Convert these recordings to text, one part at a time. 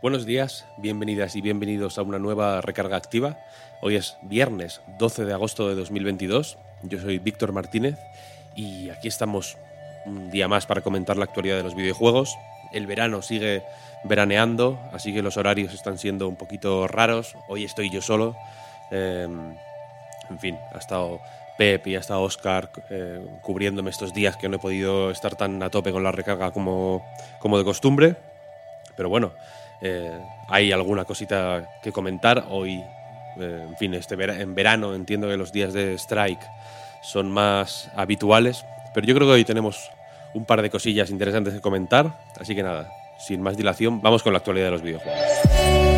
Buenos días, bienvenidas y bienvenidos a una nueva recarga activa. Hoy es viernes 12 de agosto de 2022. Yo soy Víctor Martínez y aquí estamos un día más para comentar la actualidad de los videojuegos. El verano sigue veraneando, así que los horarios están siendo un poquito raros. Hoy estoy yo solo. Eh, en fin, ha estado Pep y ha estado Oscar eh, cubriéndome estos días que no he podido estar tan a tope con la recarga como, como de costumbre. Pero bueno, eh, hay alguna cosita que comentar. Hoy, eh, en fin, este en verano entiendo que los días de strike son más habituales. Pero yo creo que hoy tenemos un par de cosillas interesantes que comentar. Así que nada, sin más dilación, vamos con la actualidad de los videojuegos.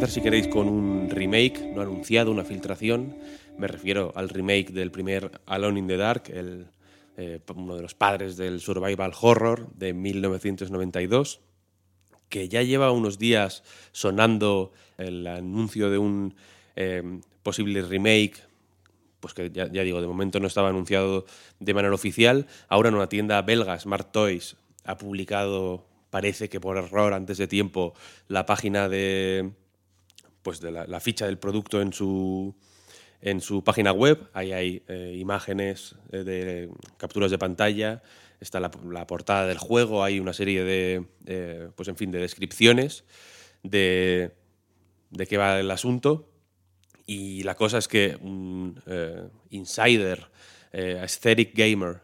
Empezar, si queréis, con un remake no anunciado, una filtración. Me refiero al remake del primer Alone in the Dark, el, eh, uno de los padres del survival horror de 1992, que ya lleva unos días sonando el anuncio de un eh, posible remake pues que ya, ya digo, de momento no estaba anunciado de manera oficial. Ahora en una tienda belga, Smart Toys, ha publicado, parece que por error antes de tiempo, la página de, pues de la, ficha del producto en su, en su página web. Ahí hay eh, imágenes eh, de capturas de pantalla, está la, portada del juego, hay una serie de, eh, pues en fin, de descripciones de, de qué va el asunto. Y la cosa es que un insider, aesthetic gamer,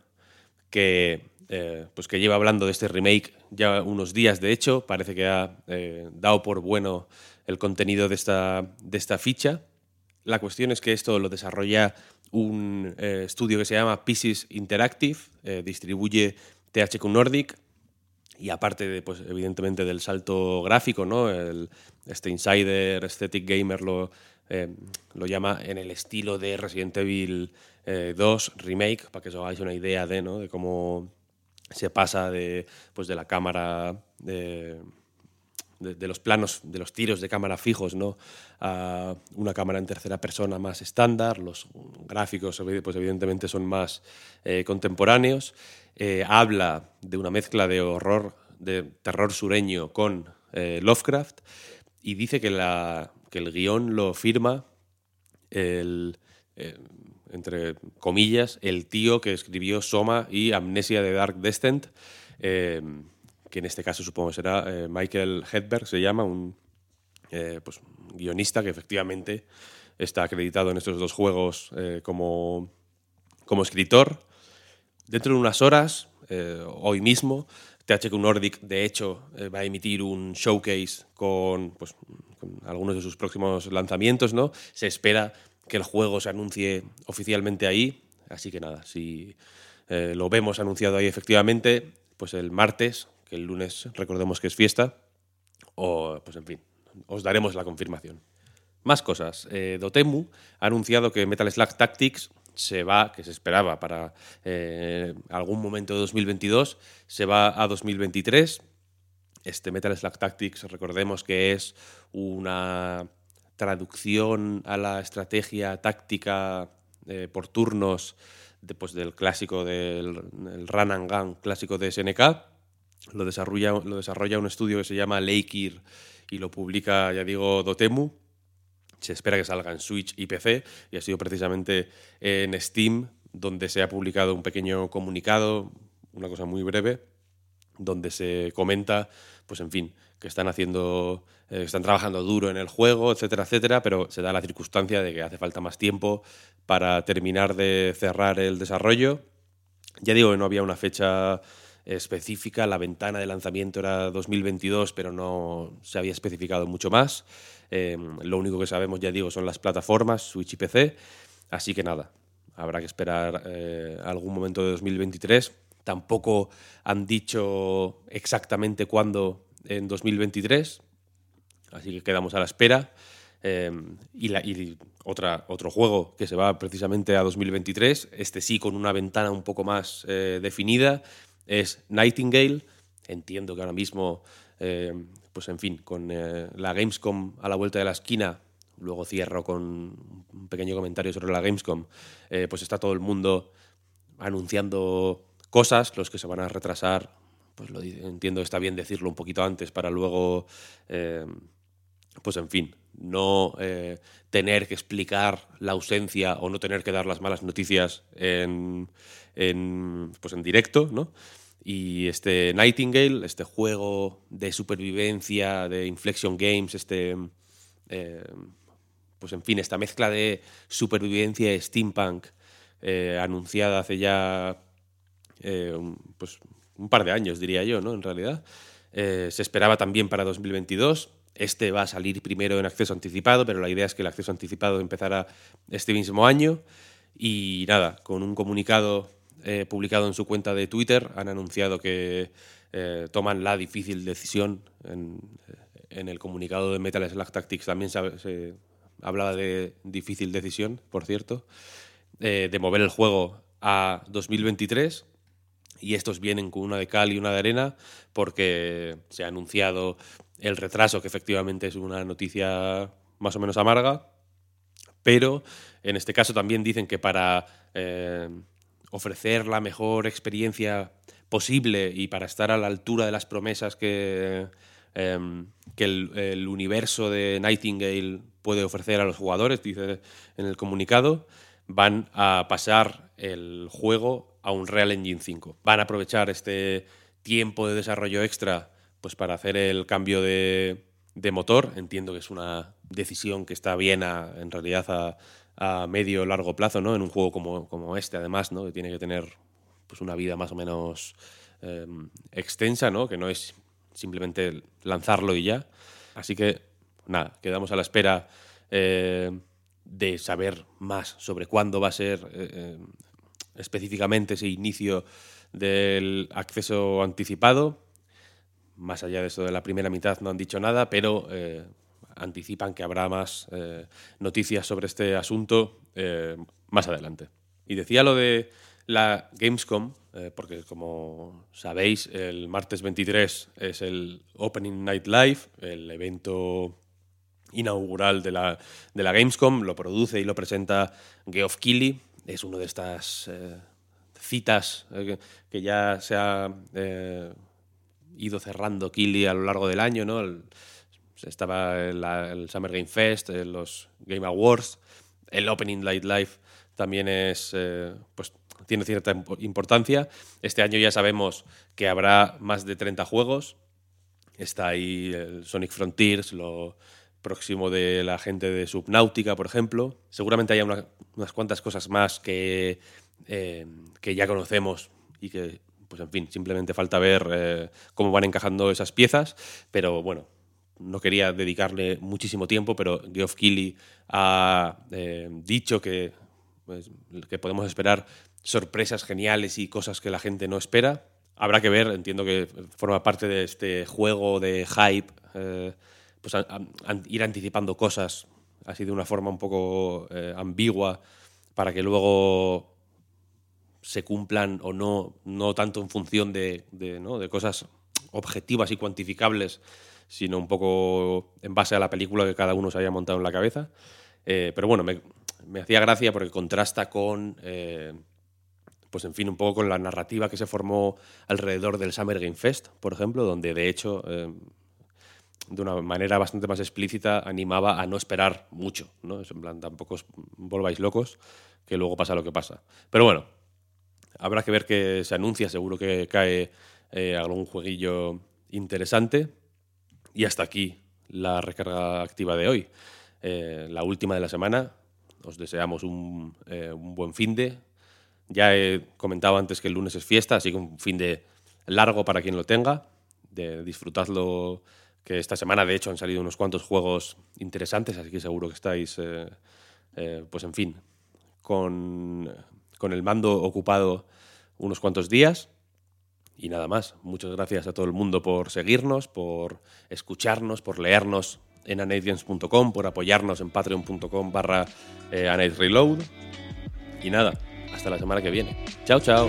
que, pues que lleva hablando de este remake ya unos días, de hecho, parece que ha dado por bueno el contenido de esta, de esta ficha. La cuestión es que esto lo desarrolla un eh, estudio que se llama Pieces Interactive, eh, distribuye THQ Nordic, y aparte, de, pues, evidentemente, del salto gráfico, ¿no? El- este Insider Aesthetic Gamer lo, eh, lo llama en el estilo de Resident Evil eh, 2 Remake, para que os hagáis una idea de, ¿no? de cómo se pasa de, pues, de la cámara de, de, los planos, de los tiros de cámara fijos, ¿no? A una cámara en tercera persona más estándar, los gráficos, pues evidentemente son más eh, contemporáneos. Eh, habla de una mezcla de horror, de terror sureño con eh, Lovecraft y dice que, la, que el guion lo firma el, entre comillas, el tío que escribió Soma y Amnesia de Dark Descent, que en este caso supongo será eh, Michael Hedberg, se llama, un eh, pues, guionista que efectivamente está acreditado en estos dos juegos eh, como, como escritor. Dentro de unas horas, hoy mismo, THQ Nordic, de hecho, va a emitir un showcase con, pues, algunos de sus próximos lanzamientos, ¿no? Se espera que el juego se anuncie oficialmente ahí, así que nada, si lo vemos anunciado ahí efectivamente, pues el martes, que el lunes recordemos que es fiesta, o pues en fin, os daremos la confirmación. Más cosas. Eh, Dotemu ha anunciado que Metal Slug Tactics se va, que se esperaba para eh, algún momento de 2022, se va a 2023. Este Metal Slug Tactics, recordemos que es una traducción a la estrategia táctica eh, por turnos de, pues, del clásico del el Run and Gun clásico de SNK. Lo desarrolla, un estudio que se llama Leikir y lo publica, ya digo, Dotemu. Se espera que salga en Switch y PC y ha sido precisamente en Steam donde se ha publicado un pequeño comunicado, una cosa muy breve, donde se comenta, pues en fin, que están haciendo, eh, están trabajando duro en el juego, etcétera, etcétera, pero se da la circunstancia de que hace falta más tiempo para terminar de cerrar el desarrollo. Ya digo que no había una fecha específica. La ventana de lanzamiento era 2022, pero no se había especificado mucho más. Em, lo único que sabemos, ya digo, son las plataformas, Switch y PC. Así que nada, habrá que esperar eh, algún momento de 2023. Tampoco han dicho exactamente cuándo en 2023, así que quedamos a la espera. Em, y, la, otra, otro juego que se va precisamente a 2023, este sí con una ventana un poco más eh, definida, es Nightingale. Entiendo que ahora mismo, eh, pues en fin, con eh, la Gamescom a la vuelta de la esquina, luego cierro con un pequeño comentario sobre la Gamescom, eh, pues está todo el mundo anunciando cosas, los que se van a retrasar, pues lo entiendo está bien decirlo un poquito antes para luego, pues en fin, no tener que explicar la ausencia o no tener que dar las malas noticias en, en, pues en directo, ¿no? Y este Nightingale, este juego de supervivencia de Inflection Games, este, eh, pues en fin, esta mezcla de supervivencia y steampunk eh, anunciada hace ya eh, pues un par de años, diría yo, ¿no? En realidad. se esperaba también para 2022. Este va a salir primero en acceso anticipado, pero la idea es que el acceso anticipado empezara este mismo año. Y nada, con un comunicado eh, publicado en su cuenta de Twitter, han anunciado que eh, toman la difícil decisión. En, el comunicado de Metal Slug Tactics también se, hablaba de difícil decisión, por cierto, eh, de mover el juego a 2023. Y estos vienen con una de cal y una de arena porque se ha anunciado el retraso, que efectivamente es una noticia más o menos amarga, pero en este caso también dicen que para ofrecer la mejor experiencia posible y para estar a la altura de las promesas que, em, que el, universo de Nightingale puede ofrecer a los jugadores, dice en el comunicado, van a pasar el juego a un Real Engine 5. Van a aprovechar este tiempo de desarrollo extra pues para hacer el cambio de, motor. Entiendo que es una decisión que está bien en realidad a, a medio largo plazo, ¿no? En un juego como, como, este, además, ¿no? Que tiene que tener pues, una vida más o menos em, extensa, ¿no? Que no es simplemente lanzarlo y ya. Así que, nada, quedamos a la espera eh, de saber más sobre cuándo va a ser eh, em, específicamente ese inicio del acceso anticipado. Más allá de eso de la primera mitad no han dicho nada, pero eh, anticipan que habrá más eh, noticias sobre este asunto eh, más adelante. Y decía lo de la Gamescom, porque como sabéis, el martes 23 es el Opening Night Live, el evento inaugural de la, de la Gamescom, lo produce y lo presenta Geoff Keighley, es una de estas citas que ya se ha ido cerrando Keighley a lo largo del año, ¿no? estaba el, Summer Game Fest, los Game Awards, el Opening Light Live también es, eh, pues, tiene cierta importancia. Este año ya sabemos que habrá más de 30 juegos. Está ahí el Sonic Frontiers, lo próximo de la gente de Subnautica, por ejemplo. Seguramente haya unas cuantas cosas más que, eh, que ya conocemos y que, pues en fin, simplemente falta ver eh, cómo van encajando esas piezas. Pero bueno, no quería dedicarle muchísimo tiempo, pero Geoff Keighley ha eh, dicho que, pues, que podemos esperar sorpresas geniales y cosas que la gente no espera. Habrá que ver, entiendo que forma parte de este juego de hype, eh, pues ir anticipando cosas así de una forma un poco ambigua para que luego se cumplan o no, no tanto en función de, de, ¿no? de cosas objetivas y cuantificables sino un poco en base a la película que cada uno se haya montado en la cabeza. Eh, pero bueno, me, hacía gracia porque contrasta con, eh, pues en fin, un poco con la narrativa que se formó alrededor del Summer Game Fest, por ejemplo, donde de hecho, eh, de una manera bastante más explícita, animaba a no esperar mucho, ¿no? en plan, tampoco os volváis locos, que luego pasa lo que pasa. Pero bueno, habrá que ver qué se anuncia, seguro que cae algún jueguillo interesante. Y hasta aquí la recarga activa de hoy. Eh, la última de la semana. Os deseamos un, eh, buen fin de. Ya he comentado antes que el lunes es fiesta, así que un fin de largo para quien lo tenga, de disfrutadlo, que esta semana de hecho han salido unos cuantos juegos interesantes, así que seguro que estáis, eh, eh, pues en fin, con, con el mando ocupado unos cuantos días. Y nada más, muchas gracias a todo el mundo por seguirnos, por escucharnos, por leernos en anadians.com, por apoyarnos en patreon.com barra eh. Y nada, hasta la semana que viene. Chao, chao.